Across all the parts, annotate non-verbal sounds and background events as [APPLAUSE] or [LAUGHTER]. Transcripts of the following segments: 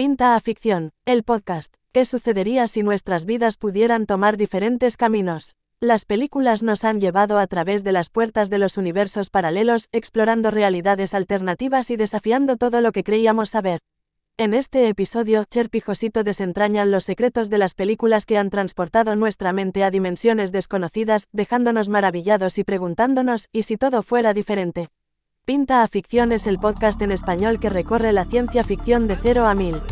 Pinta a Ficción, el podcast. ¿Qué sucedería si nuestras vidas pudieran tomar diferentes caminos? Las películas nos han llevado a través de las puertas de los universos paralelos, explorando realidades alternativas y desafiando todo lo que creíamos saber. En este episodio, Cherp y Josito desentrañan los secretos de las películas que han transportado nuestra mente a dimensiones desconocidas, dejándonos maravillados y preguntándonos, ¿y si todo fuera diferente? Pinta a Ficción es el podcast en español que recorre la ciencia ficción de cero a mil.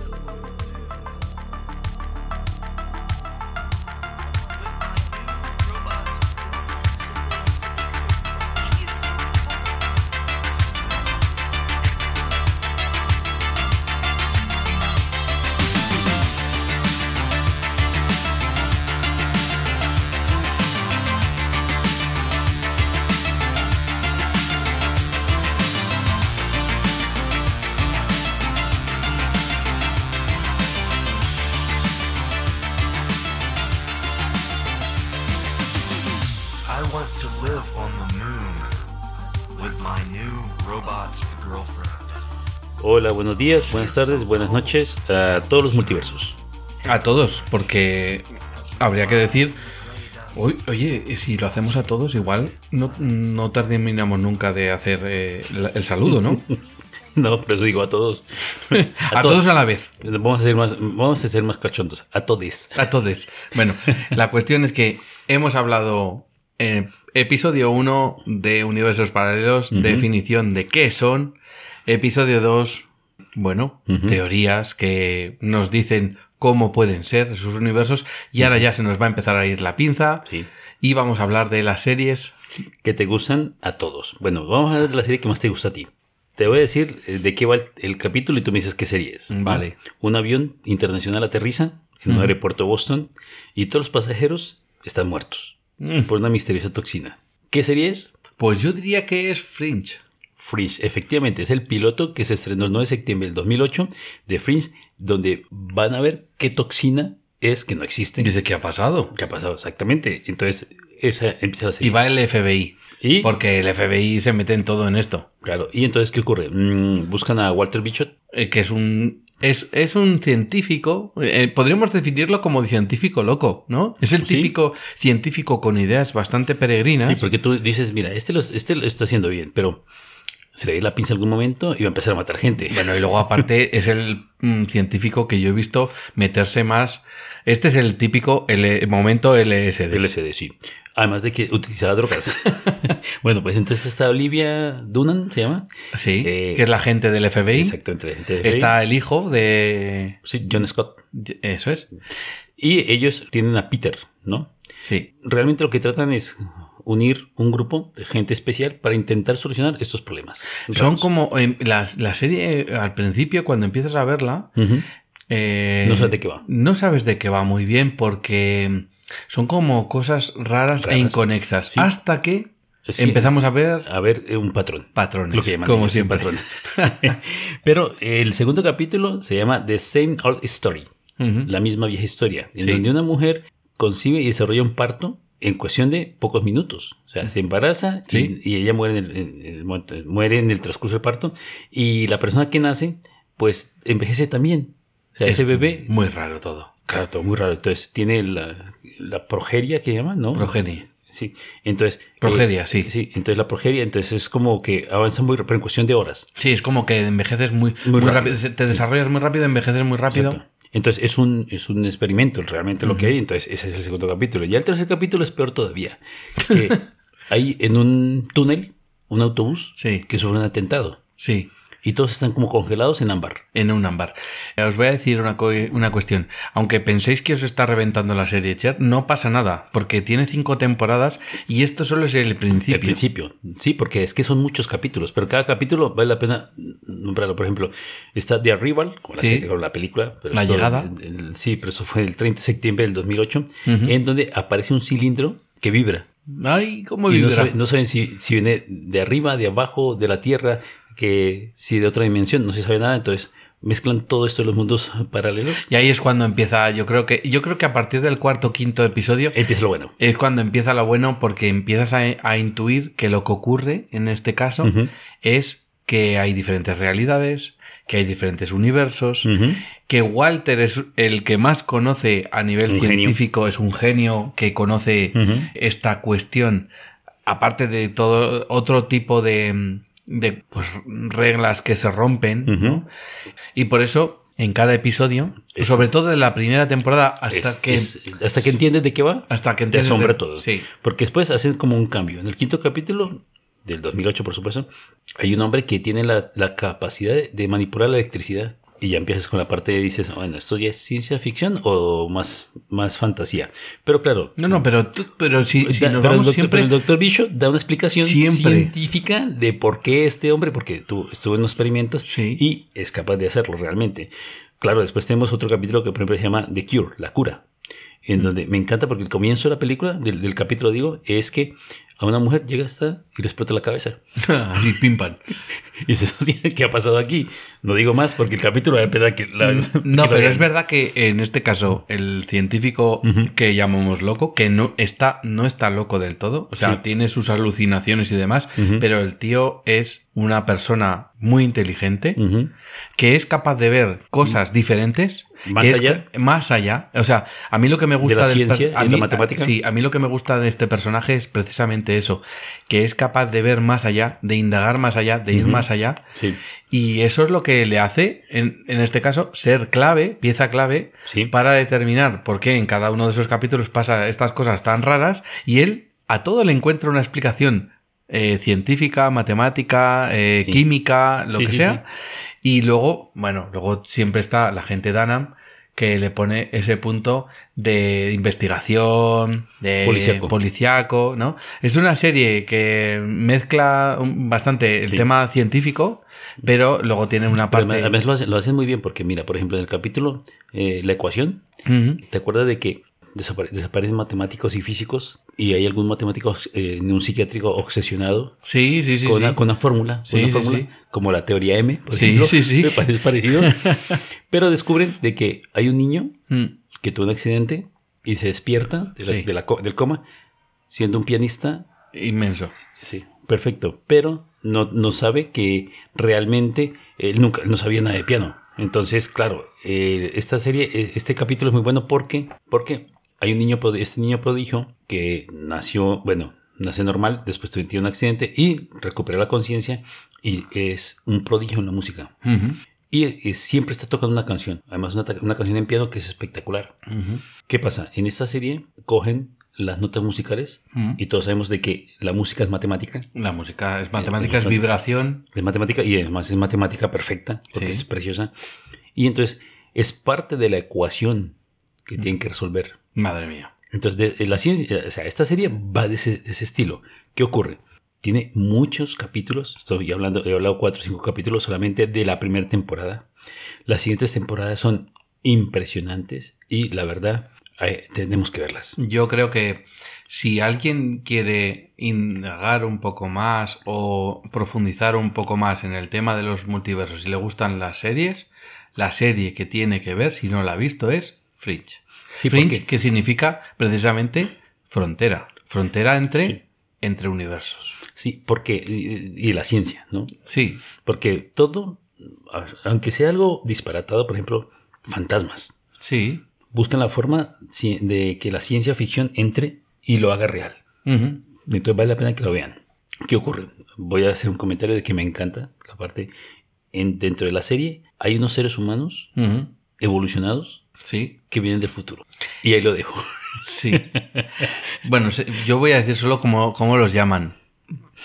Hola, buenos días, buenas tardes, buenas noches a todos los multiversos. A todos, porque habría que decir, "Uy, oye, si lo hacemos a todos, igual no, no terminamos nunca de hacer eh, el saludo, ¿no? [LAUGHS] No, pero eso digo a todos. [LAUGHS] a todos a la vez. Vamos a ser más, vamos a ser más cachondos. A todos. A todos. Bueno, la cuestión es que hemos hablado en episodio 1 de universos paralelos, definición de qué son. Episodio 2, bueno, teorías que nos dicen cómo pueden ser esos universos. Y ahora ya se nos va a empezar a ir la pinza. Sí. Y vamos a hablar de las series. Que te gustan a todos. Bueno, vamos a hablar de la serie que más te gusta a ti. Te voy a decir eh, de qué va el, el capítulo y tú me dices qué serie es. Vale. Un avión internacional aterriza en un aeropuerto de Boston y todos los pasajeros están muertos Mm. por una misteriosa toxina. ¿Qué serie es? Pues yo diría que es Fringe. Fringe, efectivamente, es el piloto que se estrenó el 9 de septiembre del 2008 de Fringe, donde van a ver qué toxina es que no existe. Dice, ¿qué ha pasado? ¿Qué ha pasado exactamente? Entonces, esa empieza la Y serie. va el FBI. Y, Porque el FBI se mete en todo en esto. claro, y entonces, ¿qué ocurre? Mm, buscan a Walter Bichot. Eh, que es un. Es, es un científico. eh, podríamos definirlo como científico loco, ¿no? Es el Sí. típico científico con ideas bastante peregrinas. Sí, porque tú dices, mira, este lo, este lo está haciendo bien, pero se le ve la pinza en algún momento y va a empezar a matar gente. Bueno, y luego aparte [LAUGHS] es el mm, científico que yo he visto meterse más. Este es el típico L- momento LSD. LSD, sí. Además de que utilizaba drogas. [LAUGHS] [LAUGHS] bueno, pues entonces está Olivia Dunan, ¿se llama? Sí, Eh, que es la gente del FBI. Exactamente. la gente de Está el hijo de. Sí, John Scott. Eso es. Y ellos tienen a Peter, ¿no? Sí. Realmente lo que tratan es unir un grupo de gente especial para intentar solucionar estos problemas. Son como. la, la serie, eh, al principio, cuando empiezas a verla. Eh, No sabes de qué va. No sabes de qué va muy bien porque son como cosas raras, Raras. e inconexas. Sí. Hasta que Sí. empezamos a ver A ver, eh, un patrón. patrones. Lo que llaman como ellos, un siempre. patrón. [LAUGHS] [LAUGHS] Pero el segundo capítulo se llama The Same Old Story. La misma vieja historia. En Sí. donde una mujer concibe y desarrolla un parto en cuestión de pocos minutos. O sea, se embaraza y- Sí. y, ella muere en, el, en el momento- muere en el transcurso del parto. Y la persona que nace, pues envejece también. O sea, ese Es bebé. Muy raro todo. Claro, todo muy raro. Entonces tiene la, la progeria que llaman, ¿no? Progenie. Sí. Entonces. Progeria, eh, sí. Sí, entonces la progeria, entonces es como que avanza muy pero en cuestión de horas. Sí, es como que envejeces muy, Muy muy, rápido. rápido. Te desarrollas muy rápido, envejeces muy rápido. Exacto. Entonces es un, es un experimento realmente lo que hay. Entonces ese es el segundo capítulo. Y el tercer capítulo es peor todavía. Que [LAUGHS] hay en un túnel un autobús Sí. que sufre un atentado. Sí. Y todos están como congelados en ámbar. En un ámbar. Eh, Os voy a decir una, una cuestión. Aunque penséis que os está reventando la serie Cher, no pasa nada, porque tiene cinco temporadas y esto solo es el principio. Al principio, sí, porque es que son muchos capítulos, pero cada capítulo vale la pena nombrarlo. Por ejemplo, está The Arrival, como la, Sí. serie, como la película. pero La esto- llegada. el- el- sí, pero eso fue el 30 de septiembre del 2008, en donde aparece un cilindro que vibra. Ay, cómo Y no, vibra. saben, no saben si, si viene de arriba, de abajo, de la Tierra, que si de otra dimensión, no se sabe nada. Entonces mezclan todo esto en los mundos [LAUGHS] paralelos. Y ahí es cuando empieza, yo creo que, yo creo que a partir del cuarto o quinto episodio Empieza lo bueno. es cuando empieza lo bueno porque empiezas a, a intuir que lo que ocurre en este caso es que hay diferentes realidades, que hay diferentes universos, que Walter es el que más conoce a nivel Un genio. científico, es un genio que conoce esta cuestión, aparte de todo otro tipo de, de, pues, reglas que se rompen, ¿no? Y por eso, en cada episodio, Es- sobre todo en la primera temporada, hasta Es- que... es- hasta que entiendes de qué va, hasta que te entiendes asombra de- todo. Sí. Porque después hacen como un cambio. En el quinto capítulo, del 2008 por supuesto, hay un hombre que tiene la, la capacidad de manipular la electricidad. Y ya empiezas con la parte de dices, bueno, ¿esto ya es ciencia ficción o más, más fantasía? Pero claro, No, no, pero, tú- pero si, si da- nos pero, el vamos doctor, siempre... pero el doctor Bishop da una explicación Siempre. científica de por qué este hombre, porque tú estuvo en los experimentos Sí. y es capaz de hacerlo realmente. Claro, después tenemos otro capítulo que por ejemplo se llama The Cure, la cura, en donde me encanta porque el comienzo de la película, del, del capítulo digo, es que a una mujer llega hasta y le explota la cabeza. [LAUGHS] Así, pim, pam. Y dices, [LAUGHS] "Hostia, ¿qué ha pasado aquí? No digo más porque el capítulo da pena que la... No, que pero vean. es verdad que en este caso el científico Ujú. que llamamos loco, que no está, no está loco del todo, o sea, Sí. tiene sus alucinaciones y demás, Ujú. pero el tío es una persona muy inteligente Ujú. que es capaz de ver cosas diferentes. Más que es allá. ca- más allá. O sea, a mí lo que me gusta la del ciencia a y mí- la matemática. Sí, a mí lo que me gusta de este personaje es precisamente eso, que es capaz de ver más allá, de indagar más allá, de ir Ujú. Más allá. Sí, Y eso es lo que le hace, en, en este caso, ser clave, pieza clave, sí. para determinar por qué en cada uno de esos capítulos pasa estas cosas tan raras. Y él a todo le encuentra una explicación eh, científica, matemática, eh, Sí. química, lo que sea. Y luego, bueno, luego siempre está la gente de Anam que le pone ese punto de investigación, de Policíaco. policíaco, ¿no? Es una serie que mezcla bastante el Sí. tema científico, pero luego tiene una parte... además lo hacen, lo hacen muy bien porque, mira, por ejemplo, en el capítulo eh, La ecuación. ¿te acuerdas de que desapare- desaparecen matemáticos y físicos y hay algún matemático eh, un psiquiátrico obsesionado Sí, sí, sí. con, sí. Una, con una fórmula, Sí, una fórmula, sí. como la teoría M, por Sí, ejemplo, sí, sí. me parece parecido, [LAUGHS] pero descubren de que hay un niño Mm. que tuvo un accidente y se despierta de la- de la del coma siendo un pianista Inmenso. Sí, perfecto. Pero no, no sabe que realmente él nunca no sabía nada de piano. Entonces, claro, eh, esta serie, eh, este capítulo es muy bueno porque, porque hay un niño, este niño prodigio que nació, bueno, nace normal, después tuvo un accidente y recupera la conciencia y es un prodigio en la música. Ujú. Y eh, siempre está tocando una canción, además una, una canción en piano que es espectacular. Ujú. ¿Qué pasa? En esta serie cogen las notas musicales Ujú. y todos sabemos de que la música es matemática. La música es matemática, es Eh, vibración. Es matemática y además es matemática perfecta, porque Sí. es preciosa. Y entonces es parte de la ecuación que tienen que resolver. Madre mía. Entonces, de, de la ciencia, o sea, esta serie va de ese, de ese estilo. ¿Qué ocurre? Tiene muchos capítulos. Estoy hablando, he hablado cuatro o cinco capítulos solamente de la primera temporada. Las siguientes temporadas son impresionantes y la verdad, eh, tenemos que verlas. Yo creo que si alguien quiere indagar un poco más o profundizar un poco más en el tema de los multiversos y le gustan las series, la serie que tiene que ver, si no la ha visto, es Fringe. Sí, ¿por Fringe, que significa precisamente frontera. Frontera entre, Sí. entre universos. Sí, porque, y, y la ciencia, ¿no? Sí, Porque todo, aunque sea algo disparatado, por ejemplo, fantasmas, sí. buscan la forma de que la ciencia ficción entre y lo haga real. Entonces vale la pena que lo vean. ¿Qué ocurre? Voy a hacer un comentario de que me encanta la parte. En, dentro de la serie hay unos seres humanos evolucionados Sí, que vienen del futuro. Y ahí lo dejo. [LAUGHS] sí. bueno, yo voy a decir solo cómo, cómo los llaman.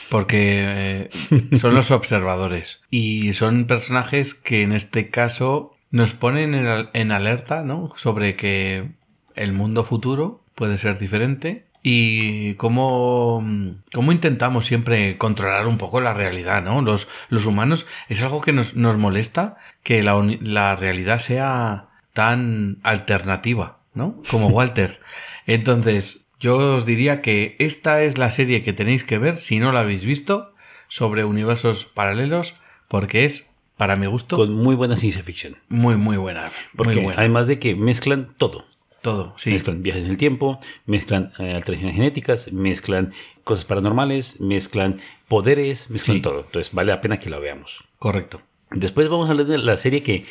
Porque eh, son los observadores. Y son personajes que en este caso nos ponen en, en alerta, ¿no? Sobre que el mundo futuro puede ser diferente. Y cómo, cómo intentamos siempre controlar un poco la realidad, ¿no? Los, los humanos es algo que nos, nos molesta que la, la realidad sea tan alternativa, ¿no? Como Walter. Entonces, yo os diría que esta es la serie que tenéis que ver, si no la habéis visto, sobre universos paralelos, porque es, para mi gusto, Con muy buena ciencia ficción. muy, muy buena. Porque muy buena. además de que mezclan todo. Todo, sí. Mezclan viajes en el tiempo, mezclan eh, alteraciones genéticas, mezclan cosas paranormales, mezclan poderes, mezclan Sí. todo. Entonces vale la pena que lo veamos. Correcto. Después vamos a hablar de la serie que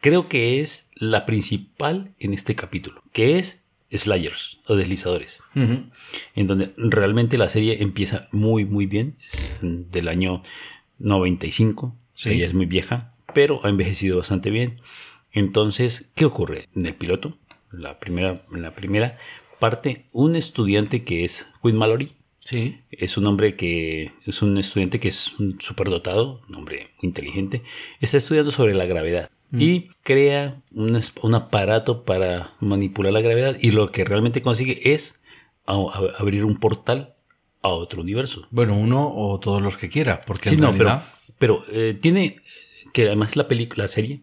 creo que es la principal en este capítulo, que es Slayers o Deslizadores, en donde realmente la serie empieza muy muy bien, es del año 95, o sea, Sí. ya es muy vieja, pero ha envejecido bastante bien. Entonces, ¿qué ocurre? En el piloto, la primera, en la primera parte, un estudiante que es Quinn Mallory, Sí. es un hombre que es un estudiante que es un superdotado, un hombre muy inteligente, está estudiando sobre la gravedad y crea un, un aparato para manipular la gravedad y lo que realmente consigue es a- a- abrir un portal a otro universo. Bueno, uno o todos los que quiera, porque Sí, en no, realidad... pero, pero eh, tiene que además la película, la serie,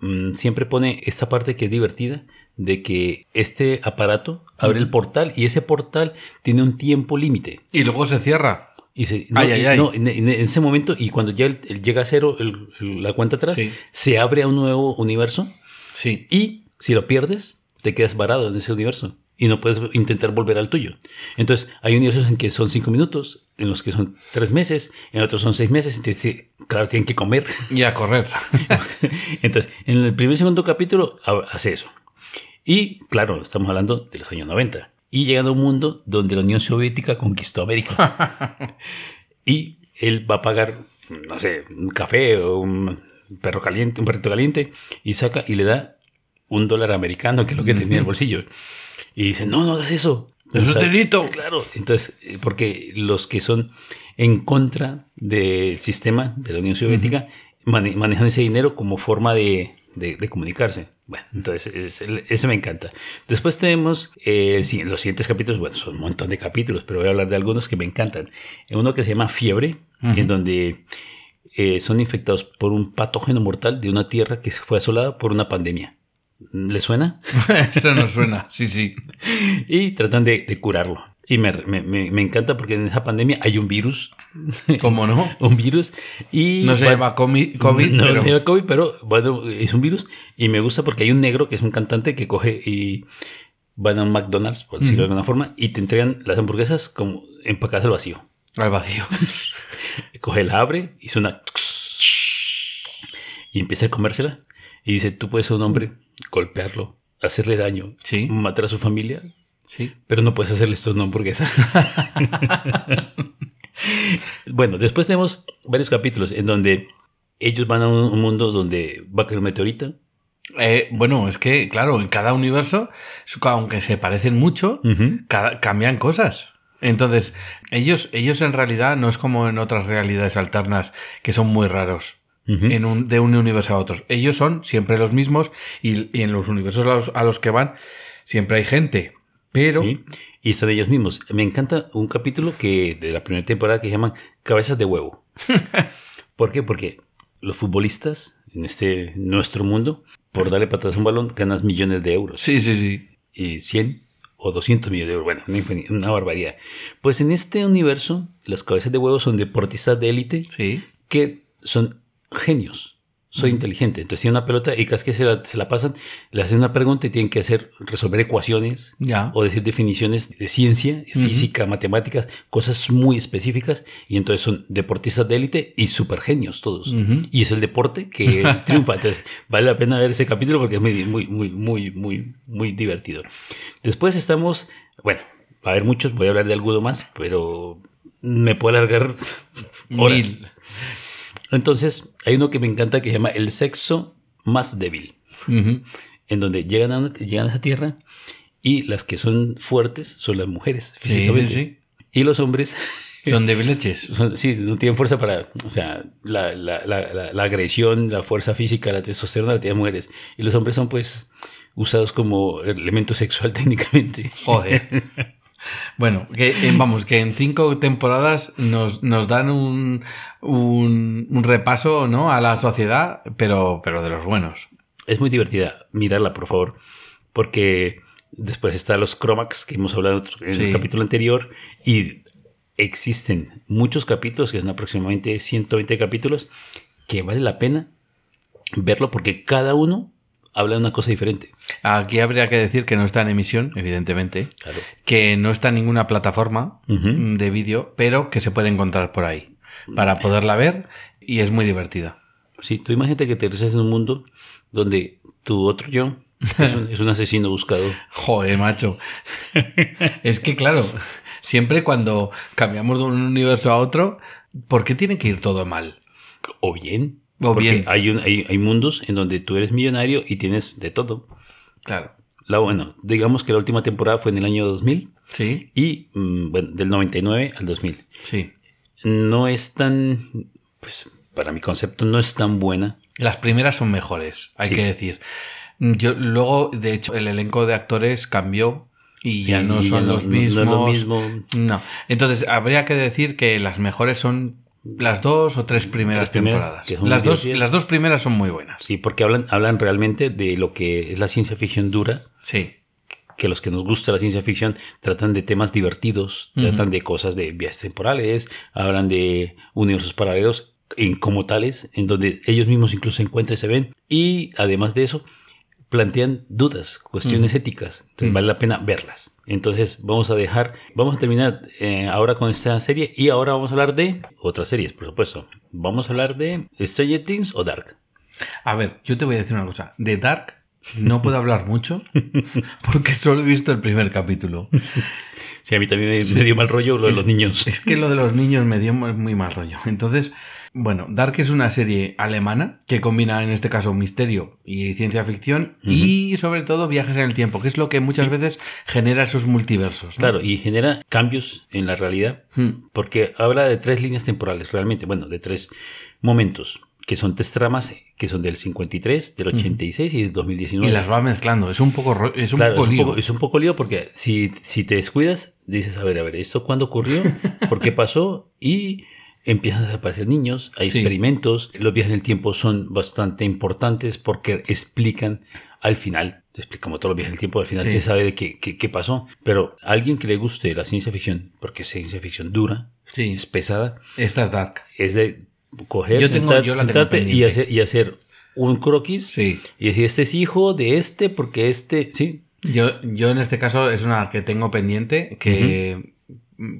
mm, siempre pone esta parte que es divertida de que este aparato abre el portal y ese portal tiene un tiempo límite. Y luego se cierra. Y se- no, Ay, ay, ay. no, en, en ese momento, y cuando ya llega a cero el- la cuenta atrás, Sí. se abre a un nuevo universo Sí. y si lo pierdes, te quedas varado en ese universo y no puedes intentar volver al tuyo. Entonces, hay universos en que son cinco minutos, en los que son tres meses, en otros son seis meses, entonces, claro, tienen que comer. Y a correr. [LAUGHS] Entonces, en el primer y segundo capítulo ha- hace eso. Y claro, estamos hablando de los años 90. Y llegando a un mundo donde la Unión Soviética conquistó América. [LAUGHS] y él va a pagar, no sé, un café o un perro caliente, un perrito caliente, y saca y le da un dólar americano, que es lo que tenía en el bolsillo. Y dice, no, no hagas eso. Es un delito. Claro, entonces, eh, porque los que son en contra del sistema de la Unión Soviética mane- manejan ese dinero como forma de, de- de comunicarse. Bueno, entonces ese me encanta. Después tenemos eh, los siguientes capítulos, bueno, son un montón de capítulos, pero voy a hablar de algunos que me encantan. Uno que se llama Fiebre, en donde eh, son infectados por un patógeno mortal de una tierra que se fue asolada por una pandemia. ¿Le suena? [LAUGHS] Esto no suena. Sí, sí. y tratan de, de curarlo. Y me, me- me- me encanta porque en esa pandemia hay un virus, [LAUGHS] ¿Cómo no? un virus, y... No se llama COVID, no, pero... no se llama COVID, pero bueno, es un virus. Y me gusta porque hay un negro que es un cantante que coge y van a un McDonald's, por decirlo de alguna forma, y te entregan las hamburguesas como empacadas al vacío. Al vacío. [LAUGHS] Coge, la abre y suena... Y empieza a comérsela. Y dice, tú puedes ser un hombre, golpearlo, hacerle daño, Sí. matar a su familia, Sí. pero no puedes hacerle esto a una hamburguesa. [LAUGHS] bueno, después tenemos varios capítulos en donde ellos van a un, un mundo donde va a caer un meteorito. Eh, bueno, es que, claro, en cada universo, aunque se parecen mucho, cada- cambian cosas. Entonces, ellos, ellos en realidad no es como en otras realidades alternas que son muy raros. En un, de un universo a otro. Ellos son siempre los mismos y, y en los universos a los, a los que van siempre hay gente. Pero ¿sí? Y están ellos mismos. Me encanta un capítulo que de la primera temporada que se llaman Cabezas de Huevo. [LAUGHS] ¿Por qué? Porque los futbolistas en este nuestro mundo, por darle patadas a un balón, ganas millones de euros. sí, sí, sí. y 100 o 200 millones de euros. Bueno, una, una barbaridad. Pues en este universo, las cabezas de huevo son deportistas de élite Sí. que son genios. Soy inteligente. Entonces tienen una pelota y casi que se la, se la pasan, le hacen una pregunta y tienen que hacer, resolver ecuaciones Ya. o decir definiciones de ciencia, física, matemáticas, cosas muy específicas. Y entonces son deportistas de élite y super genios todos. Ujú. Y es el deporte que [LAUGHS] triunfa. Entonces vale la pena ver ese capítulo porque es muy, muy, muy, muy, muy, muy divertido. Después estamos, bueno, va a haber muchos, voy a hablar de alguno más, pero me puedo alargar [LAUGHS] horas. Mil. Entonces, hay uno que me encanta que se llama El sexo más débil, en donde llegan a, llegan a esa tierra y las que son fuertes son las mujeres físicamente. sí, Y los hombres. [LAUGHS] Son son- sí, no tienen fuerza para, o sea, la, la- la- la- la agresión, la fuerza física, la testosterona la tienen mujeres. Y los hombres son pues usados como elemento sexual [LAUGHS] técnicamente. Joder. Bueno, que, eh, vamos, que en cinco temporadas nos, nos dan un, un, un repaso ¿no? a la sociedad, pero, pero de los buenos. Es muy divertida. Mírala, por favor. Porque después está los Cromax, que hemos hablado en el capítulo anterior. Y existen muchos capítulos, que son aproximadamente 120 capítulos, que vale la pena verlo porque cada uno habla de una cosa diferente. Aquí habría que decir que no está en emisión, evidentemente, Claro. que no está en ninguna plataforma Ujú. de vídeo, pero que se puede encontrar por ahí para poderla ver y es muy divertida. Sí, tú imagínate que te regresas en un mundo donde tu otro yo es un, es un asesino buscado. [LAUGHS] Joder, macho. es que claro, siempre cuando cambiamos de un universo a otro, ¿por qué tiene que ir todo mal? O bien. O porque bien. Hay, un- hay, hay mundos en donde tú eres millonario y tienes de todo. Claro. La, bueno, digamos que la última temporada fue en el año 2000 Sí, y, mm, bueno, del 99 al 2000. sí. No es tan, pues, para mi concepto, no es tan buena. Las primeras son mejores, hay Sí. que decir. Yo, luego, de hecho, el elenco de actores cambió y Sí, ya no ya son no- los no- no es mismos. lo mismo. No. Entonces, habría que decir que las mejores son las dos o tres primeras temporadas. Las dos, las dos primeras son muy buenas. Sí, porque hablan, hablan realmente de lo que es la ciencia ficción dura, Sí. que los que nos gusta la ciencia ficción tratan de temas divertidos, tratan de cosas de viajes temporales, hablan de universos paralelos en, como tales, en donde ellos mismos incluso se encuentran y se ven, y además de eso, plantean dudas, cuestiones éticas, entonces vale la pena verlas. Entonces vamos a dejar, vamos a terminar eh, ahora con esta serie y ahora vamos a hablar de otras series, por supuesto. Vamos a hablar de Stranger Things o Dark. A ver, yo te voy a decir una cosa. De Dark no puedo hablar mucho [LAUGHS] porque solo he visto el primer capítulo. Sí, a mí también me, dio mal rollo lo de los niños. Es que lo de los niños me dio muy mal rollo. Entonces, bueno, Dark es una serie alemana que combina en este caso misterio y ciencia ficción y sobre todo viajes en el tiempo, que es lo que muchas veces genera esos multiversos. ¿no? Claro, y genera cambios en la realidad, Hmm. porque habla de tres líneas temporales, realmente, bueno, de tres momentos, que son tres tramas, que son del 53, del 86 y del 2019. Y las va mezclando. Es un poco, es un Claro, poco es, un lío. poco, es un poco lío porque si, si te descuidas, dices, a ver, a ver, ¿esto cuándo ocurrió? ¿Por qué pasó? Y empiezan a aparecer niños, hay Sí. experimentos, los viajes en el tiempo son bastante importantes porque explican al final, explicamos todos los viajes en el tiempo, al final Sí. se sabe de qué, qué, qué pasó, pero a alguien que le guste la ciencia ficción, porque es ciencia ficción dura, Sí, es pesada, esta es Dark. es de coger, Yo tengo- sentar- yo la tengo sentarte y pendiente. hacer, y hacer un croquis Sí. y decir, este es hijo de este, porque este, sí, Yo, yo en este caso es una que tengo pendiente, que mm,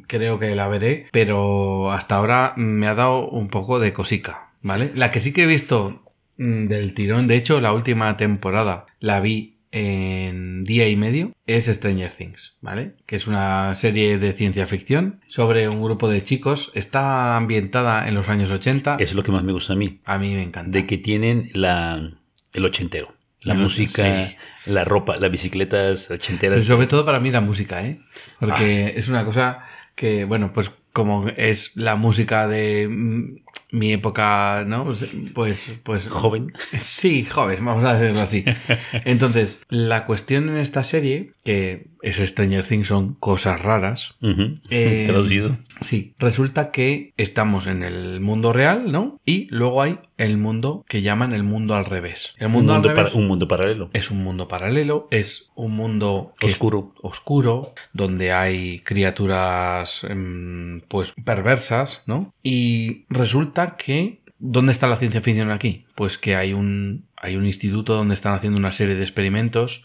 creo que la veré, pero hasta ahora me ha dado un poco de cosica, ¿vale? La que sí que he visto mm, del tirón, de hecho la última temporada la vi en día y medio, es Stranger Things, ¿vale? Que es una serie de ciencia ficción sobre un grupo de chicos, está ambientada en los años 80, Eso es lo que más me gusta a mí. a mí me encanta. De que tienen la, el ochentero. La música, sí. La ropa, las bicicletas Pero ochenteras. sobre todo para mí la música, ¿eh? Porque Ah. es una cosa que, bueno, pues como es la música de mm, mi época, ¿no? Pues, pues, pues Joven. [LAUGHS] Sí, joven, vamos a decirlo así. [LAUGHS] Entonces, la cuestión en esta serie, que es Stranger Things, son cosas raras. Ujú. Eh, [LAUGHS] Traducido. Sí, resulta que estamos en el mundo real, ¿no? Y luego hay el mundo que llaman el mundo al revés. El Un mundo, mundo, al revés un mundo paralelo. es un mundo paralelo, es un mundo Oscuro. oscuro, donde hay criaturas em, pues perversas, ¿no? Y resulta que ¿dónde está la ciencia ficción aquí? Pues que hay un hay un instituto donde están haciendo una serie de experimentos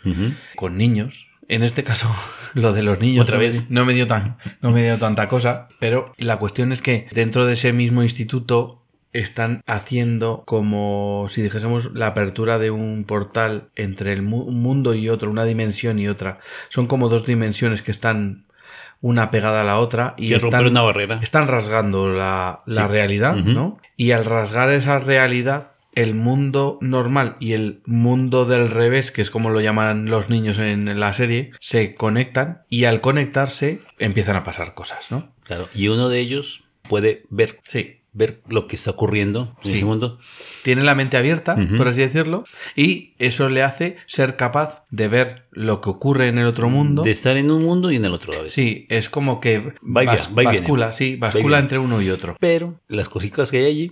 con niños. En este caso, [LAUGHS] lo de los niños Otra no me- vez. no me dio tan no me dio tanta cosa, pero la cuestión es que dentro de ese mismo instituto están haciendo como si dijésemos la apertura de un portal entre el mu- un mundo y otro, una dimensión y otra. Son como dos dimensiones que están una pegada a la otra y están, una barrera. están rasgando la, la Sí. realidad. ¿no? Y al rasgar esa realidad, el mundo normal y el mundo del revés, que es como lo llaman los niños en la serie, se conectan y al conectarse empiezan a pasar cosas, ¿no? Claro. Y uno de ellos puede ver, Sí. ver lo que está ocurriendo en Sí. ese mundo. Tiene la mente abierta, por así decirlo, y eso le hace ser capaz de ver lo que ocurre en el otro mundo. De estar en un mundo y en el otro a veces. Sí, es como que Va y bas- viene, va y viene. bascula, sí, Va y bascula entre uno y otro. Pero las cositas que hay allí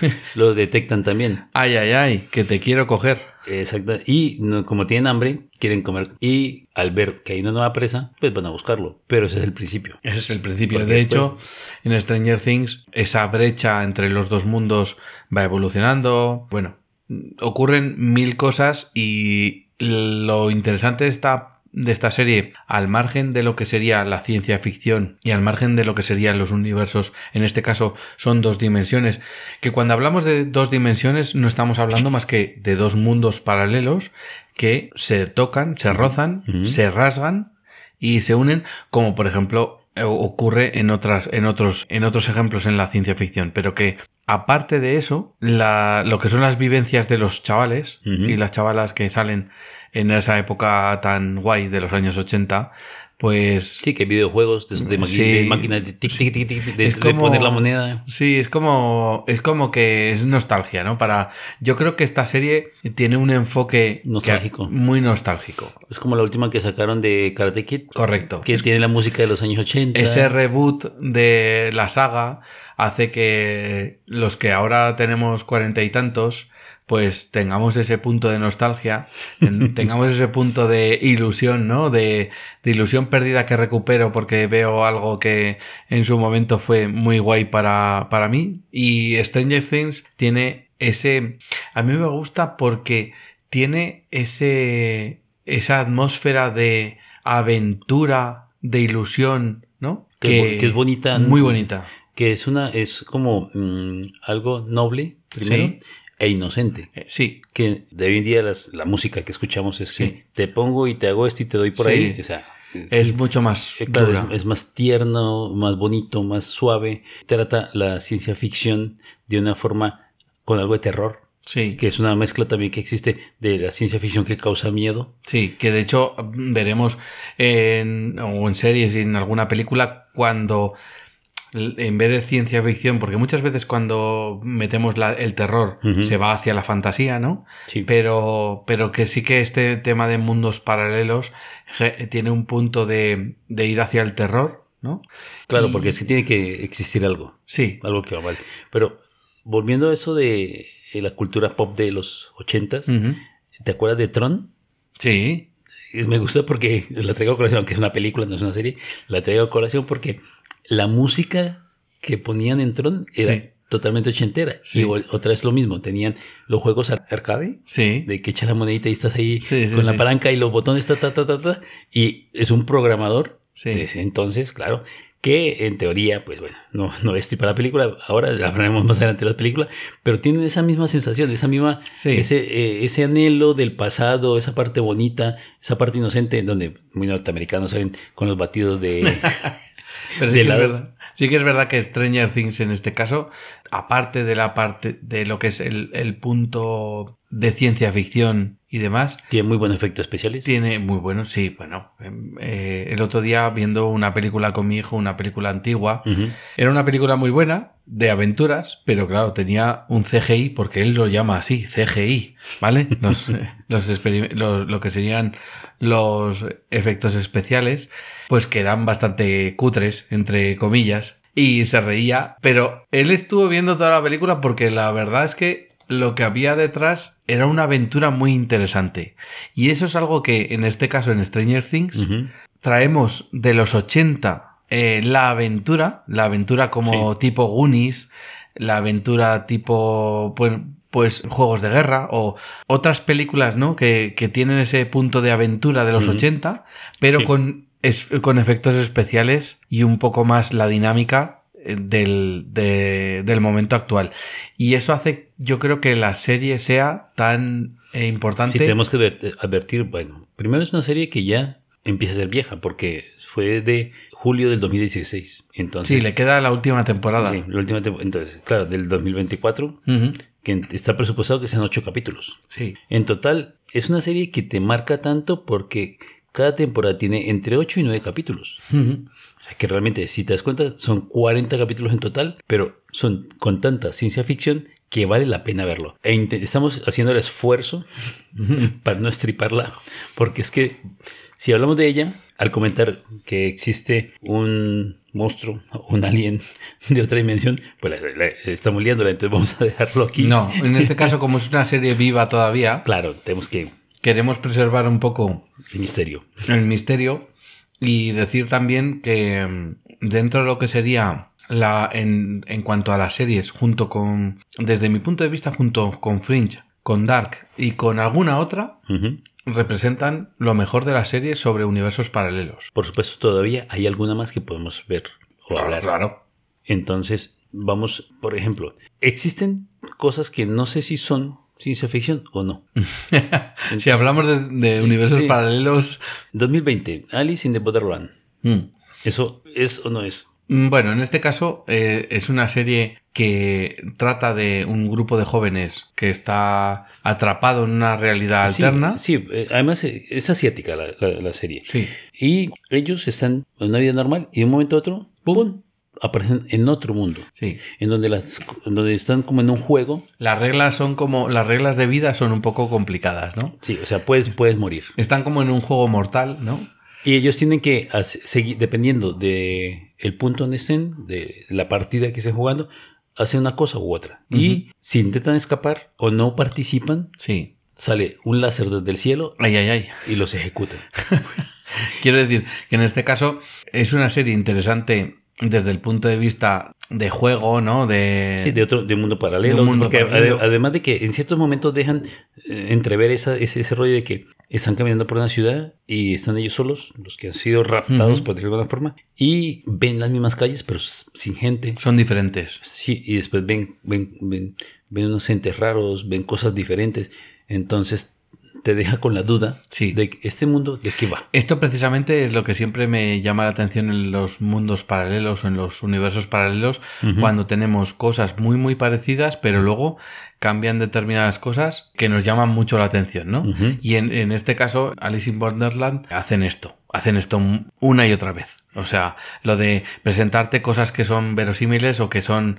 [LAUGHS] lo detectan también. Ay, ay, ay, que te quiero coger. Exacto. Y no- como tienen hambre, quieren comer. Y al ver que hay una nueva presa, pues van a buscarlo. Pero ese es el principio. Ese es el principio. Porque de hecho, en Stranger Things, esa brecha entre los dos mundos va evolucionando. Bueno, ocurren mil cosas y lo interesante de esta de esta serie, al margen de lo que sería la ciencia ficción y al margen de lo que serían los universos, en este caso son dos dimensiones, que cuando hablamos de dos dimensiones no estamos hablando más que de dos mundos paralelos que se tocan, se rozan, se rasgan y se unen, como por ejemplo ocurre en otras en otros en otros ejemplos en la ciencia ficción pero que aparte de eso la, lo que son las vivencias de los chavales y las chavalas que salen en esa época tan guay de los años 80 pues Sí, que videojuegos de, de, Sí. de tic, tic, tic, tic, de, como- poner la moneda. Sí, es como es como que es nostalgia, ¿no? Para yo creo que esta serie tiene un enfoque que- Nostálgico. muy nostálgico. Es como la última que sacaron de Karate Kid. Correcto. Que tiene la música de los años 80. Ese reboot de la saga hace que los que ahora tenemos cuarenta y tantos, pues tengamos ese punto de nostalgia, ten- [LAUGHS] tengamos ese punto de ilusión, ¿no? De, de ilusión perdida que recupero porque veo algo que en su momento fue muy guay para, para mí. Y Stranger Things tiene ese... A mí me gusta porque tiene ese... esa atmósfera de aventura, de ilusión, ¿no? Que es bo- que es bonita. Muy bonita. Que es una, es como mm, algo noble, primero, Sí. E inocente. Eh, Sí, Que de hoy en día las- la música que escuchamos es Sí. que te pongo y te hago esto y te doy por Sí. ahí. O sea, es mucho más Eh, claro, dura. es más tierno, más bonito, más suave. Trata la ciencia ficción de una forma con algo de terror, Sí, que es una mezcla también que existe de la ciencia ficción que causa miedo. sí, que de hecho mm, veremos en, o en series y en alguna película cuando en vez de ciencia ficción, porque muchas veces cuando metemos la- el terror se va hacia la fantasía, ¿no? Sí. Pero, pero que sí que este tema de mundos paralelos tiene un punto de, de ir hacia el terror, ¿no? Claro, Y- porque es que tiene que existir algo, Sí, algo que va mal. Pero volviendo a eso de la cultura pop de los ochentas, Ujú. ¿te acuerdas de Tron? sí, Me gusta porque la traigo a colación, aunque es una película, no es una serie, la traigo a colación porque la música que ponían en Tron era Sí. totalmente ochentera. Sí. Y otra vez lo mismo, tenían los juegos ar- arcade, sí. de que echas la monedita y estás ahí con la palanca y los botones, ta, ta, ta, ta, ta, y es un programador Sí. de ese entonces, claro, que en teoría, pues bueno, no, no es para la película, ahora hablaremos más adelante de la película, pero tienen esa misma sensación, esa misma, Sí. ese, eh, ese anhelo del pasado, esa parte bonita, esa parte inocente, en donde muy norteamericanos salen con los batidos de... [LAUGHS] Pero sí de lados. verdad, sí que es verdad que Stranger Things en este caso, aparte de la parte de lo que es el, el punto de ciencia ficción y demás, Tiene muy buenos efectos especiales. tiene muy bueno, sí, bueno. em, eh, el otro día viendo una película con mi hijo, una película antigua, Ujú. era una película muy buena, de aventuras, pero claro, tenía un CGI, porque él lo llama así, CGI, ¿vale? [LAUGHS] Los, los, los- lo que serían los efectos especiales, pues que eran bastante cutres, entre comillas, y se reía, pero él estuvo viendo toda la película porque la verdad es que lo que había detrás era una aventura muy interesante. Y eso es algo que en este caso en Stranger Things traemos de los 80 eh, la aventura, la aventura como tipo Goonies, la aventura tipo pues, pues juegos de guerra o otras películas, ¿no? Que, que tienen ese punto de aventura de los Ujú. 80, pero Sí. con, es- con efectos especiales y un poco más la dinámica eh, del, de- del momento actual. Y eso hace, yo creo que la serie sea tan eh, importante. Sí, tenemos que adver- advertir, bueno, primero es una serie que ya empieza a ser vieja, porque fue de julio del 2016. Entonces, Sí, le queda la última temporada. Sí, la última tempo- entonces, claro, del 2024, Ujú. que está presupuestado que sean ocho capítulos. Sí. En total, es una serie que te marca tanto porque cada temporada tiene entre 8 y 9 capítulos. Ujú. O sea, que realmente, si te das cuenta, son 40 capítulos en total, pero son con tanta ciencia ficción que vale la pena verlo. E estamos haciendo el esfuerzo para no estriparla, porque es que si hablamos de ella, al comentar que existe un monstruo, un alien de otra dimensión, pues la- la- estamos liándola, entonces vamos a dejarlo aquí. No, en este [LAUGHS] caso, como es una serie viva todavía, Claro, tenemos que... queremos preservar un poco El misterio. el misterio y decir también que mm, dentro de lo que sería la en, en cuanto a las series, junto con, desde mi punto de vista, junto con Fringe, con Dark y con alguna otra, representan lo mejor de las series sobre universos paralelos. Por supuesto, todavía hay alguna más que podemos ver o hablar. claro. Entonces, vamos, por ejemplo, existen cosas que no sé si son ciencia ficción o no. [LAUGHS] Si hablamos de, de universos Sí. paralelos... 2020, Alice in the Borderland. mm, ¿Eso es o no es? Mm, Bueno, en este caso eh, es una serie que trata de un grupo de jóvenes que está atrapado en una realidad Sí, alterna. Sí, eh, además eh, es asiática la, la- la serie. Sí. Y ellos están en una vida normal y de un momento a otro, ¡pum! Aparecen en otro mundo. Sí. En donde, las, en donde están como en un juego. Las reglas son como. Las reglas de vida son un poco complicadas, ¿no? Sí, o sea, puedes, puedes morir. Están como en un juego mortal, ¿no? Y ellos tienen que seguir, dependiendo de el punto donde estén, de la partida que estén jugando, hacer una cosa u otra. Y si intentan escapar o no participan, Sí. sale un láser desde el cielo Ay, ay, ay. y los ejecutan. [LAUGHS] Quiero decir que en este caso es una serie interesante desde el punto de vista de juego, ¿no? De, Sí, de otro de mundo paralelo. De un mundo porque paralelo. ade- además de que en ciertos momentos dejan eh, entrever esa, ese, ese rollo de que están caminando por una ciudad y están ellos solos, los que han sido raptados, por decirlo de alguna forma, y ven las mismas calles, pero sin gente. Son diferentes. Sí, y después ven, ven, ven, ven unos entes raros, ven cosas diferentes. Entonces te deja con la duda Sí. de que este mundo, ¿de qué va? Esto precisamente es lo que siempre me llama la atención en los mundos paralelos o en los universos paralelos, cuando tenemos cosas muy muy parecidas, pero luego cambian determinadas cosas que nos llaman mucho la atención, ¿no? Y en, en este caso, Alice in Borderland hacen esto, hacen esto una y otra vez. O sea, lo de presentarte cosas que son verosímiles o que son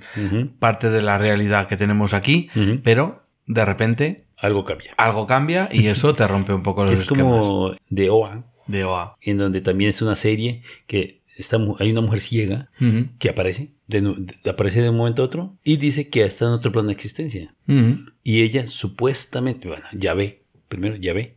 parte de la realidad que tenemos aquí, pero de repente Algo cambia. algo cambia y [LAUGHS] eso te rompe un poco los es esquemas como de OA, de OA. en donde también es una serie que está, mu- hay una mujer ciega que aparece, de, aparece de un momento a otro y dice que está en otro plano de existencia. Y ella supuestamente, bueno, ya ve, primero ya ve,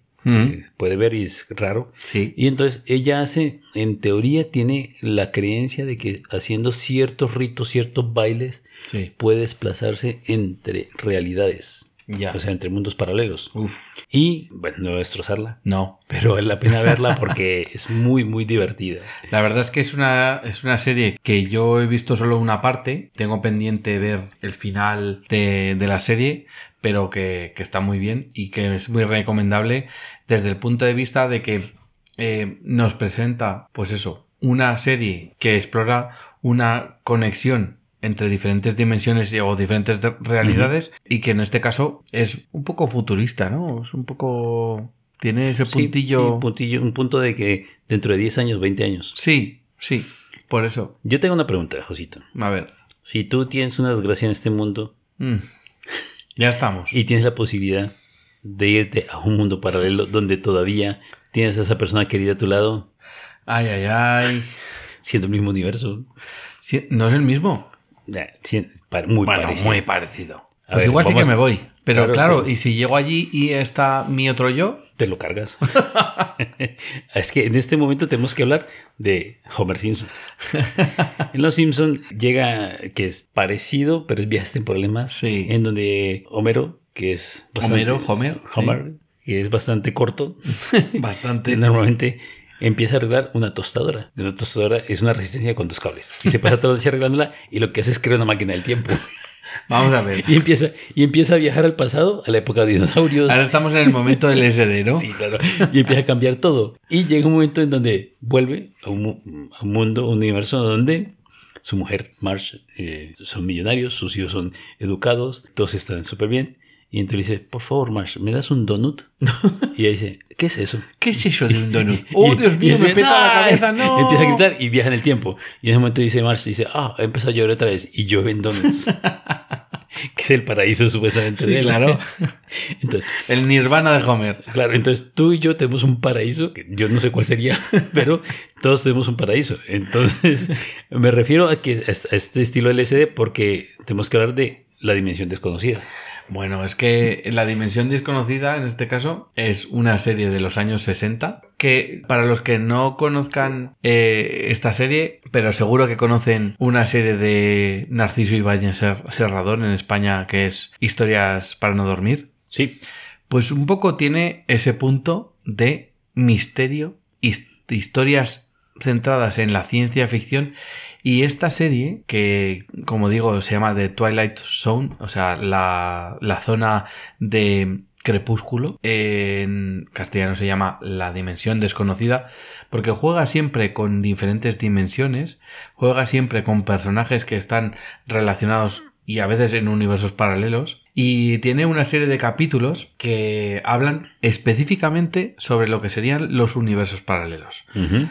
puede ver y es raro. Sí. Y entonces ella hace, en teoría tiene la creencia de que haciendo ciertos ritos, ciertos bailes, Sí. puede desplazarse entre realidades. Ya. O sea, entre mundos paralelos. Uf. Y, bueno, no voy a destrozarla, No. pero vale la pena [LAUGHS] verla porque es muy, muy divertida. La verdad es que es una, es una serie que yo he visto solo una parte. Tengo pendiente ver el final de, de la serie, pero que, que está muy bien y que es muy recomendable desde el punto de vista de que eh, nos presenta, pues eso, una serie que explora una conexión entre diferentes dimensiones o diferentes de- realidades y que en este caso es un poco futurista, ¿no? Es un poco... Tiene ese Sí, puntillo... sí, un puntillo, un punto de que dentro de 10 años, 20 años. Sí, sí, por eso. Yo tengo una pregunta, Josito. A ver. Si tú tienes una desgracia en este mundo Mm. Ya estamos. y tienes la posibilidad de irte a un mundo paralelo donde todavía tienes a esa persona querida a tu lado, Ay, ay, ay. [LAUGHS] siendo el mismo universo, Sí, no es el mismo. Muy parecido. A Pues ver, igual sí que me voy. Pero Claro, claro, pero- y si llego allí y está mi otro yo, Te lo cargas. [LAUGHS] es que en este momento tenemos que hablar de Homer Simpson. [LAUGHS] En Los Simpson llega que es parecido, pero es viajes temporales más. Sí. En donde Homero, que es Homero, Homer, Homer, que es bastante corto, [LAUGHS] bastante. normalmente empieza a arreglar una tostadora. Una tostadora es una resistencia con dos cables. Y se pasa todo el día arreglándola y lo que hace es crear una máquina del tiempo. [LAUGHS] Vamos a ver. [LAUGHS] Y empieza, y empieza a viajar al pasado, a la época de dinosaurios. Ahora estamos en el momento del SD, ¿no? [LAUGHS] Sí, claro. Y empieza a cambiar todo. Y llega un momento en donde vuelve a un, mu- a un mundo, un universo donde su mujer, Marge, eh, son millonarios, sus hijos son educados, todos están súper bien. Y entonces dice, por favor, Marge, ¿me das un donut? [LAUGHS] Y ella dice, ¿qué es eso? ¿Qué es eso de un [LAUGHS] donut? ¡Oh, Y- Dios y mío, dice, me peta la cabeza! ¡No! Empieza a gritar y viaja en el tiempo. Y en ese momento dice Marge, dice, ah, he empezado a llover otra vez. Y llueve en donuts. [LAUGHS] que es el paraíso supuestamente Sí, de él. claro. Entonces, El nirvana de Homer. Claro, entonces tú y yo tenemos un paraíso, que yo no sé cuál sería, pero todos tenemos un paraíso. Entonces, me refiero a que a este estilo LSD porque tenemos que hablar de la dimensión desconocida. Bueno, es que La Dimensión Desconocida, en este caso, es una serie de los años 60, que para los que no conozcan eh, esta serie, pero seguro que conocen una serie de Narciso Ibáñez Ser- Serrador en España, que es Historias para no dormir, Sí, pues un poco tiene ese punto de misterio, his- historias centradas en la ciencia ficción y esta serie, que como digo se llama The Twilight Zone, o sea, la, la zona de crepúsculo, en castellano se llama La Dimensión Desconocida, porque juega siempre con diferentes dimensiones, juega siempre con personajes que están relacionados y a veces en universos paralelos, y tiene una serie de capítulos que hablan específicamente sobre lo que serían los universos paralelos.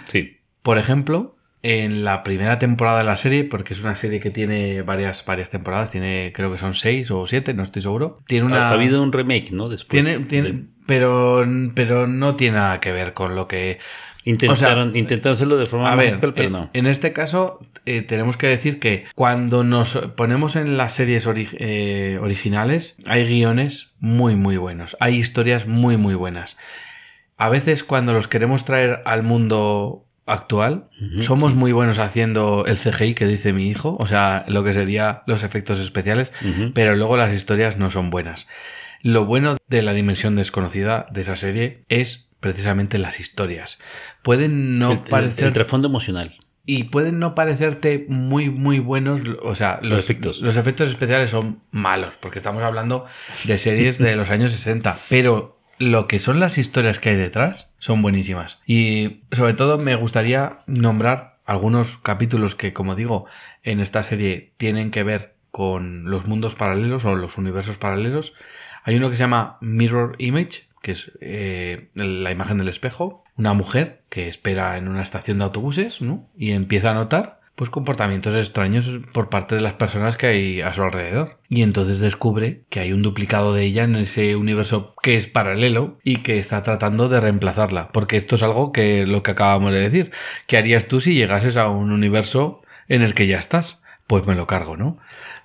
Sí. Por ejemplo, en la primera temporada de la serie, porque es una serie que tiene varias, varias temporadas, tiene creo que son seis o siete, no estoy seguro. Tiene una. Ha, ha habido un remake, ¿no? Después. tiene, tiene- de- pero, pero no tiene nada que ver con lo que. intentaron, o sea, intentaron hacerlo de forma A ver, pero en, no. en este caso eh, tenemos que decir que cuando nos ponemos en las series ori- eh, originales hay guiones muy muy buenos, hay historias muy muy buenas. A veces cuando los queremos traer al mundo actual, somos muy buenos haciendo el CGI que dice mi hijo, o sea, lo que sería los efectos especiales, pero luego las historias no son buenas. Lo bueno de la dimensión desconocida de esa serie es precisamente las historias. Pueden no el, el- parecer el trasfondo emocional. y pueden no parecerte muy muy buenos, o sea, los, Los efectos. Los efectos especiales son malos, porque estamos hablando de series de los años 60, pero lo que son las historias que hay detrás son buenísimas. Y sobre todo me gustaría nombrar algunos capítulos que, como digo, en esta serie tienen que ver con los mundos paralelos o los universos paralelos. Hay uno que se llama Mirror Image, que es eh, la imagen del espejo. Una mujer que espera en una estación de autobuses, ¿no? Y empieza a notar pues comportamientos extraños por parte de las personas que hay a su alrededor. Y entonces descubre que hay un duplicado de ella en ese universo que es paralelo y que está tratando de reemplazarla. Porque esto es algo que lo que acabamos de decir. ¿Qué harías tú si llegases a un universo en el que ya estás? Pues me lo cargo, ¿no?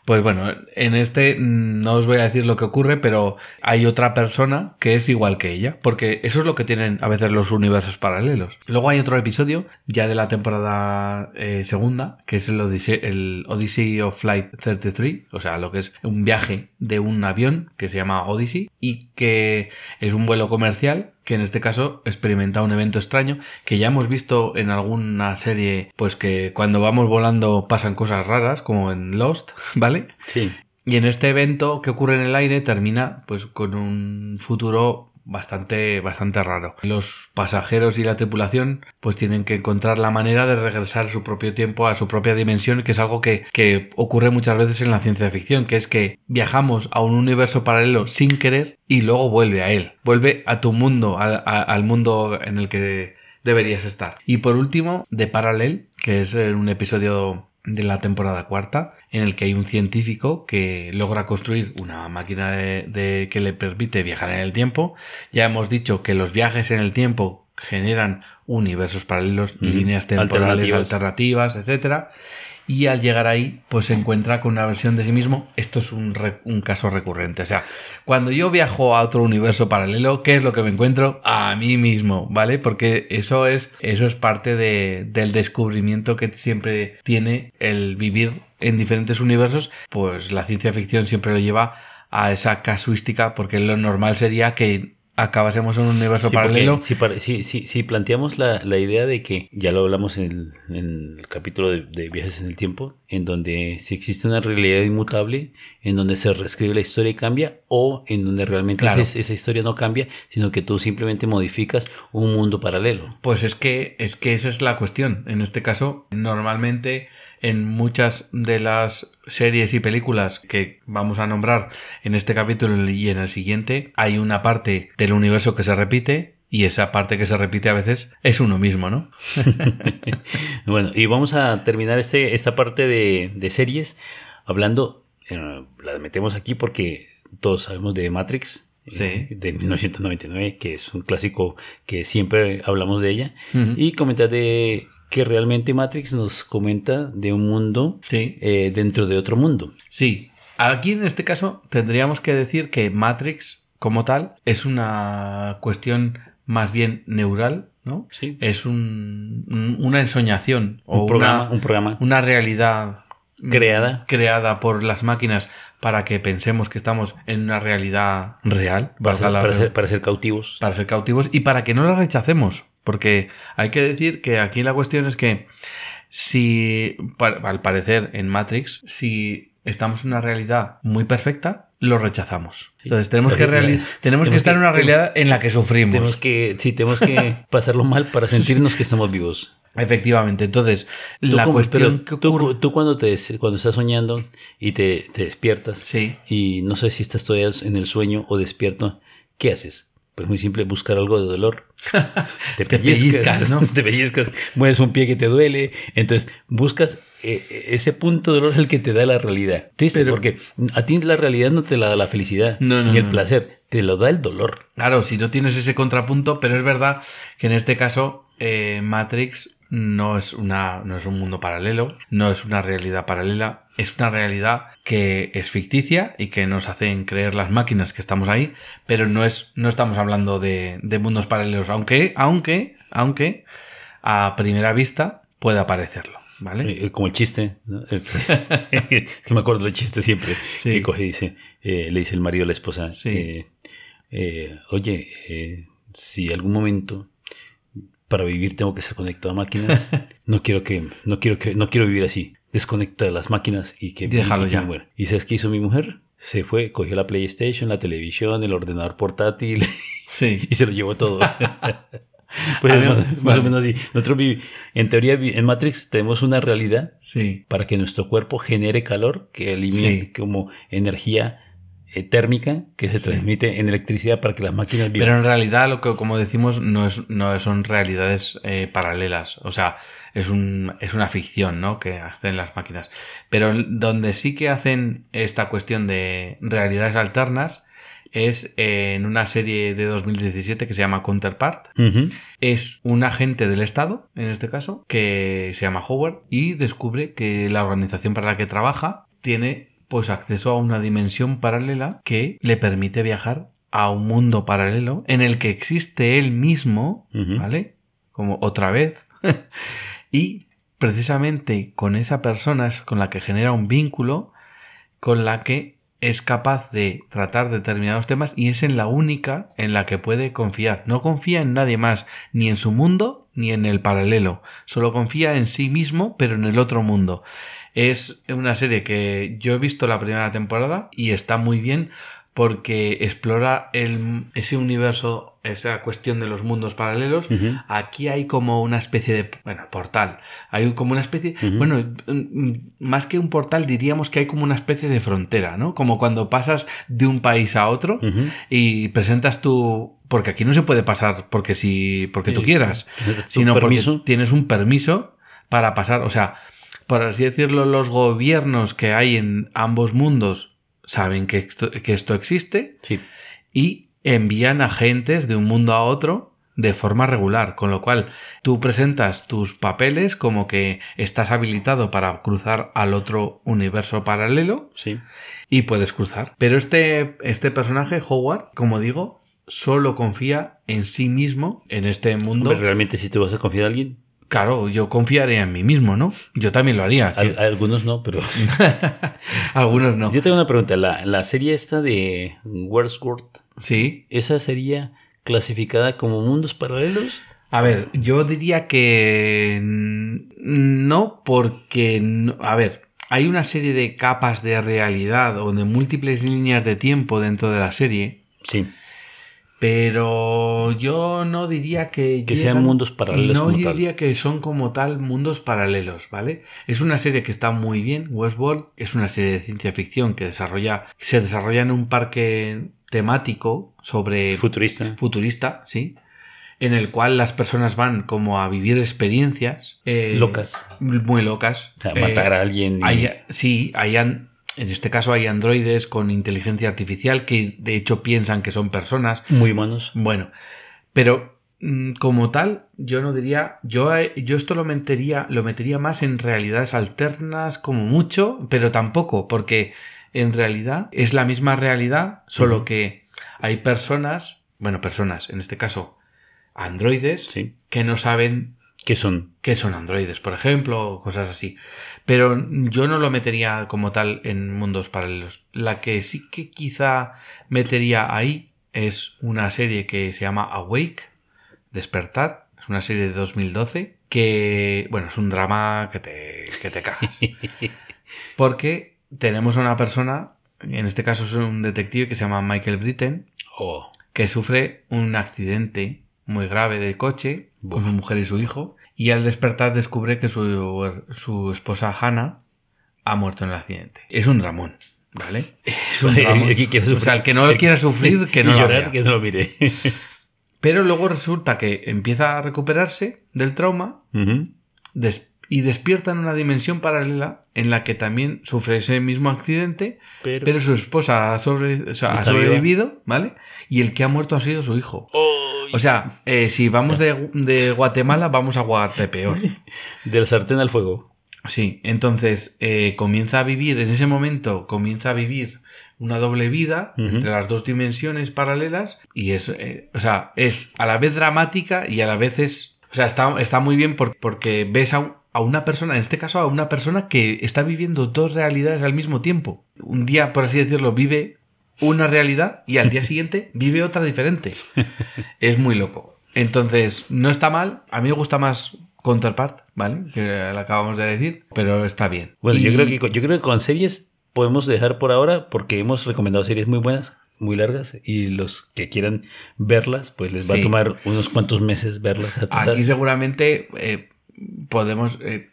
Pues bueno, en este no os voy a decir lo que ocurre, pero hay otra persona que es igual que ella, porque eso es lo que tienen a veces los universos paralelos. Luego hay otro episodio, ya de la temporada eh, segunda, que es el Odyssey, el Odyssey of Flight 33, o sea, lo que es un viaje de un avión que se llama Odyssey y que es un vuelo comercial que en este caso experimenta un evento extraño que ya hemos visto en alguna serie, pues que cuando vamos volando pasan cosas raras, como en Lost, [LAUGHS] ¿vale? Sí. Y en este evento que ocurre en el aire termina pues con un futuro bastante bastante raro. Los pasajeros y la tripulación pues tienen que encontrar la manera de regresar a su propio tiempo, a su propia dimensión, que es algo que, que ocurre muchas veces en la ciencia ficción, que es que viajamos a un universo paralelo sin querer y luego vuelve a él, vuelve a tu mundo, al mundo en el que deberías estar. Y por último, de Parallel, que es eh, un episodio de la temporada cuarta, en el que hay un científico que logra construir una máquina de, de- que le permite viajar en el tiempo. Ya hemos dicho que los viajes en el tiempo generan universos paralelos, líneas temporales Alternativas. alternativas, etcétera. Y al llegar ahí, pues se encuentra con una versión de sí mismo. Esto es un, un caso recurrente. O sea, cuando yo viajo a otro universo paralelo, ¿qué es lo que me encuentro? A mí mismo, ¿vale? Porque eso es, eso es parte de- del descubrimiento que siempre tiene el vivir en diferentes universos. Pues la ciencia ficción siempre lo lleva a esa casuística, porque lo normal sería que acabásemos en un universo Sí, porque paralelo. Si, si- si- si planteamos la, la idea de que, ya lo hablamos en el, en el capítulo de, de viajes en el tiempo, en donde si existe una realidad inmutable, en donde se reescribe la historia y cambia, o en donde realmente Claro. esa, esa historia no cambia, sino que tú simplemente modificas un mundo paralelo. Pues es que, es que esa es la cuestión. En este caso, normalmente en muchas de las series y películas que vamos a nombrar en este capítulo y en el siguiente, hay una parte del universo que se repite y esa parte que se repite a veces es uno mismo, ¿no? [LAUGHS] Bueno, y vamos a terminar este, esta parte de, de series hablando, eh, la metemos aquí porque todos sabemos de Matrix, Sí. eh, de 1999, que es un clásico que siempre hablamos de ella, y comentar de que realmente Matrix nos comenta de un mundo Sí. eh, dentro de otro mundo. Sí. Aquí en este caso tendríamos que decir que Matrix como tal es una cuestión más bien neural, ¿no? Sí. Es un- un- una ensoñación o un programa, una, un programa. una realidad Creada. creada por las máquinas para que pensemos que estamos en una realidad real, Para ser, la- para ser- para ser cautivos. para ser cautivos y para que no la rechacemos. Porque hay que decir que aquí la cuestión es que si, al parecer en Matrix, si estamos en una realidad muy perfecta, lo rechazamos. Sí. Entonces tenemos que, reali- tenemos que estar en una realidad en la que sufrimos. Tenemos que, sí, tenemos que [LAUGHS] pasarlo mal para sentirnos que estamos vivos. Efectivamente. Entonces, la como- cuestión pero que tú- ocurre... Tú, cuando, te, cuando estás soñando y te, te despiertas Sí. y no sé si estás todavía en el sueño o despierto, ¿qué haces? Pues muy simple, buscar algo de dolor. [LAUGHS] Te pellizcas, ¿no? [LAUGHS] Te pellizcas, mueves un pie que te duele. Entonces buscas eh, eh, ese punto de dolor es el que te da la realidad. Triste, Pero- porque a ti la realidad no te la da la felicidad No, no, ni el no. placer, te lo da el dolor. Claro, si no tienes ese contrapunto, pero es verdad que en este caso eh, Matrix no es, una, no es un mundo paralelo, no es una realidad paralela, es una realidad que es ficticia y que nos hacen creer las máquinas que estamos ahí, pero no, es, no estamos hablando de, de mundos paralelos, aunque, aunque, aunque a primera vista pueda parecerlo, ¿vale? Eh, como el chiste, ¿no? Es [LAUGHS] que me acuerdo del chiste siempre. Sí. Que coge y dice, eh, le dice el marido a la esposa, Sí. eh, eh, oye, eh, si algún momento para vivir tengo que ser conectado a máquinas, [LAUGHS] no quiero que, no quiero que, no quiero vivir así. Desconecta las máquinas y que, Déjalo ya. muera. ¿Y sabes qué hizo mi mujer? Se fue, cogió la PlayStation, la televisión, el ordenador portátil [LAUGHS] Sí. y se lo llevó todo. [LAUGHS] [LAUGHS] pues A mí- más, más o menos así. Nosotros en teoría en Matrix tenemos una realidad Sí. para que nuestro cuerpo genere calor, que elimine Sí. como energía eh, térmica que se transmite en electricidad para que las máquinas vivan. Pero en realidad, lo que, como decimos, no, es, no son realidades eh, paralelas. O sea, es, un, es una ficción, ¿no? Que hacen las máquinas. Pero donde sí que hacen esta cuestión de realidades alternas es en una serie de 2017 que se llama Counterpart. Es un agente del Estado, en este caso, que se llama Howard y descubre que la organización para la que trabaja tiene pues acceso a una dimensión paralela que le permite viajar a un mundo paralelo en el que existe él mismo. ¿vale? Como otra vez. [LAUGHS] y precisamente con esa persona es con la que genera un vínculo con la que es capaz de tratar determinados temas y es en la única en la que puede confiar. No confía en nadie más, ni en su mundo ni en el paralelo. Solo confía en sí mismo, pero en el otro mundo. Es una serie que yo he visto la primera temporada y está muy bien porque explora el, ese universo, esa cuestión de los mundos paralelos. Aquí hay como una especie de, bueno, portal. Hay como una especie, bueno, mm, más que un portal diríamos que hay como una especie de frontera, ¿no? Como cuando pasas de un país a otro y presentas tu, porque aquí no se puede pasar porque si, porque tú quieras, sino porque tienes un permiso para pasar, o sea, por así decirlo, los gobiernos que hay en ambos mundos saben que esto, que esto existe Sí. y envían agentes de un mundo a otro de forma regular, con lo cual tú presentas tus papeles como que estás habilitado para cruzar al otro universo paralelo Sí. y puedes cruzar. Pero este, este personaje, Howard, como digo, solo confía en sí mismo en este mundo. Hombre, realmente si te vas a confiar a alguien, Claro, yo confiaría en mí mismo, ¿no? Yo también lo haría. Al- algunos no, pero [LAUGHS] Algunos no. yo tengo una pregunta. La, la serie esta de Wordsworth, Sí. ¿esa sería clasificada como mundos paralelos? A ver, yo diría que no, porque, no- a ver, hay una serie de capas de realidad o de múltiples líneas de tiempo dentro de la serie, Sí. Pero yo no diría que... Que sean mundos paralelos No como tal. diría que son como tal mundos paralelos, ¿vale? Es una serie que está muy bien, Westworld, es una serie de ciencia ficción que desarrolla, se desarrolla en un parque temático sobre Futurista. futurista, sí, en el cual las personas van como a vivir experiencias eh, Locas. muy locas. O sea, Eh, matar a alguien. y- hay- sí, hay an- en este caso hay androides con inteligencia artificial que de hecho piensan que son personas. Muy humanos. Bueno, pero mm, como tal, yo no diría, yo, eh, yo esto lo metería, lo metería más en realidades alternas como mucho, pero tampoco, porque en realidad es la misma realidad, solo que hay personas, bueno, personas, en este caso, androides, Sí. que no saben ¿Qué son? que son androides, por ejemplo, o cosas así. Pero yo no lo metería como tal en mundos paralelos. La que sí que quizá metería ahí es una serie que se llama Awake, Despertar. Es una serie de 2012 que, bueno, es un drama que te, que te cagas. [LAUGHS] Porque tenemos a una persona, en este caso es un detective que se llama Michael Britten, Oh, que sufre un accidente muy grave de coche con su mujer y su hijo y al despertar descubre que su, su esposa Hannah ha muerto en el accidente. Es un dramón, ¿vale? [LAUGHS] Es un dramón. [LAUGHS] O sea, el que no quiera sufrir, que no lo llorar, que no lo mire. [LAUGHS] Pero luego resulta que empieza a recuperarse del trauma des- y despierta en una dimensión paralela en la que también sufre ese mismo accidente, Pero- pero, su esposa ha, sobre- o sea, ha Está viva. sobrevivido, ¿vale? Y el que ha muerto ha sido su hijo. Oh, O sea, eh, si vamos de, de Guatemala, vamos a Guatepeor. [LAUGHS] del sartén al fuego. Sí, entonces eh, comienza a vivir, en ese momento comienza a vivir una doble vida entre las dos dimensiones paralelas y es, eh, o sea, es a la vez dramática y a la vez es, o sea, está, está muy bien por- porque ves a, un- a una persona, en este caso a una persona que está viviendo dos realidades al mismo tiempo. Un día, por así decirlo, vive una realidad y al día siguiente vive otra diferente. [LAUGHS] Es muy loco. Entonces, no está mal. A mí me gusta más Counterpart, ¿vale? Que la acabamos de decir, pero está bien. Bueno, yo, creo que, con- yo creo que con series podemos dejar por ahora porque hemos recomendado series muy buenas, muy largas y los que quieran verlas, pues les va Sí. a tomar unos cuantos meses verlas a todas. Aquí seguramente eh, podemos eh,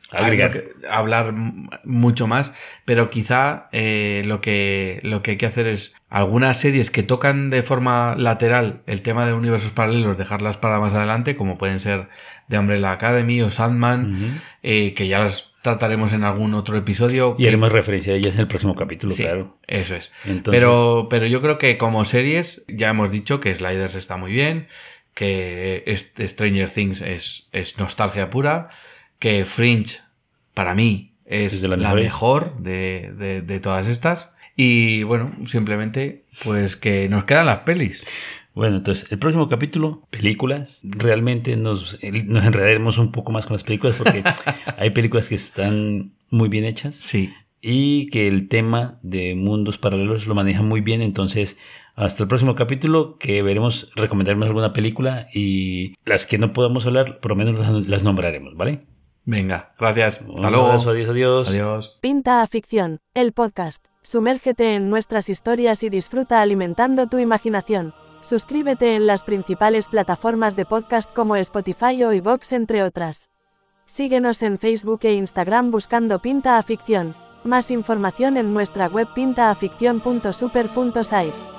hablar mucho más, pero quizá eh, lo, que, lo que hay que hacer es algunas series que tocan de forma lateral el tema de universos paralelos, dejarlas para más adelante, como pueden ser The Umbrella Academy o Sandman, eh, que ya las trataremos en algún otro episodio. Y haremos referencia a ellas en el próximo capítulo, Sí, claro. Eso es. Entonces- pero, pero yo creo que como series, ya hemos dicho que Sliders está muy bien, que Stranger Things es, es nostalgia pura, que Fringe, para mí, es, la mejor de, de- de todas estas. Y bueno, simplemente, pues que nos quedan las pelis. Bueno, entonces, el próximo capítulo, películas. Realmente nos, nos enredaremos un poco más con las películas porque [LAUGHS] hay películas que están muy bien hechas Sí. y que el tema de mundos paralelos lo maneja muy bien. Entonces, hasta el próximo capítulo que veremos, recomendaremos alguna película y las que no podamos hablar, por lo menos las, nombraremos, ¿vale? Venga, gracias. Un Hasta luego. abrazo, adiós, adiós. Adiós. Pinta a Ficción, el podcast. Sumérgete en nuestras historias y disfruta alimentando tu imaginación. Suscríbete en las principales plataformas de podcast como Spotify o iVoox entre otras. Síguenos en Facebook e Instagram buscando Pinta a Ficción. Más información en nuestra web pintaaficción.super.site.